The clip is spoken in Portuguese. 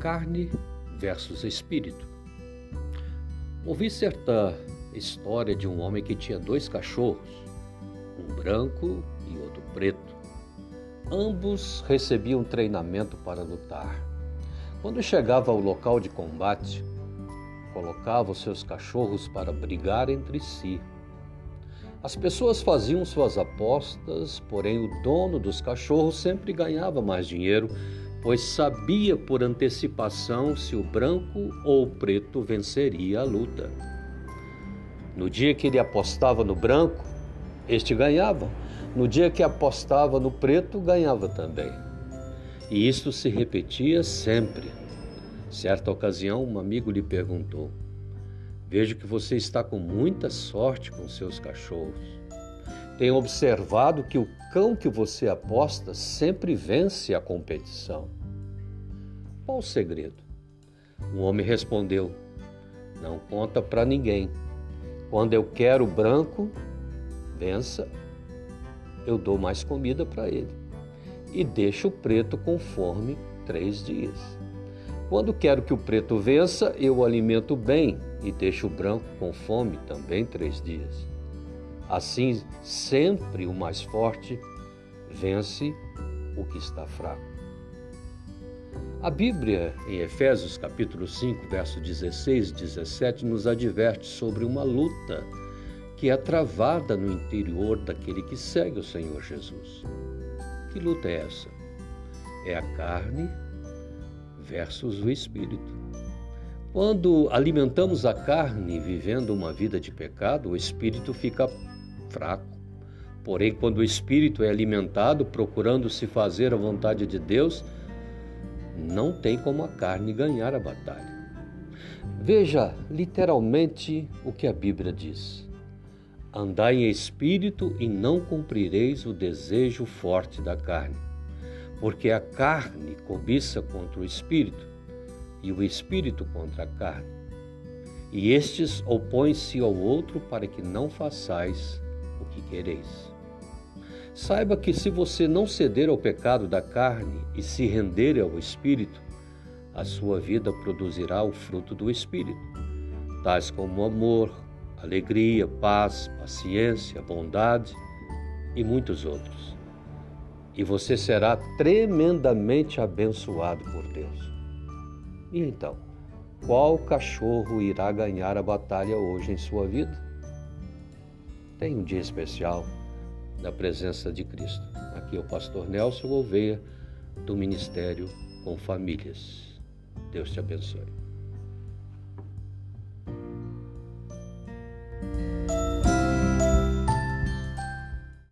carne versus espírito. Ouvi certa história de um homem que tinha dois cachorros, um branco e outro preto. Ambos recebiam treinamento para lutar. Quando chegava ao local de combate, colocava os seus cachorros para brigar entre si. As pessoas faziam suas apostas, porém o dono dos cachorros sempre ganhava mais dinheiro pois sabia por antecipação se o branco ou o preto venceria a luta. No dia que ele apostava no branco, este ganhava. No dia que apostava no preto, ganhava também. E isto se repetia sempre. Certa ocasião, um amigo lhe perguntou: Vejo que você está com muita sorte com seus cachorros. Tenho observado que o cão que você aposta sempre vence a competição. Qual o segredo? O homem respondeu: Não conta para ninguém. Quando eu quero branco, vença, eu dou mais comida para ele. E deixo o preto com fome três dias. Quando quero que o preto vença, eu o alimento bem e deixo o branco com fome também três dias. Assim, sempre o mais forte vence o que está fraco. A Bíblia, em Efésios capítulo 5, verso 16 e 17, nos adverte sobre uma luta que é travada no interior daquele que segue o Senhor Jesus. Que luta é essa? É a carne versus o espírito. Quando alimentamos a carne vivendo uma vida de pecado, o espírito fica fraco. Porém, quando o espírito é alimentado procurando se fazer a vontade de Deus, não tem como a carne ganhar a batalha. Veja literalmente o que a Bíblia diz: Andai em espírito e não cumprireis o desejo forte da carne, porque a carne cobiça contra o espírito e o espírito contra a carne. E estes opõem-se ao outro para que não façais o que quereis. Saiba que se você não ceder ao pecado da carne e se render ao Espírito, a sua vida produzirá o fruto do Espírito, tais como amor, alegria, paz, paciência, bondade e muitos outros. E você será tremendamente abençoado por Deus. E então, qual cachorro irá ganhar a batalha hoje em sua vida? Tem um dia especial da presença de Cristo. Aqui é o pastor Nelson Gouveia, do Ministério com Famílias. Deus te abençoe.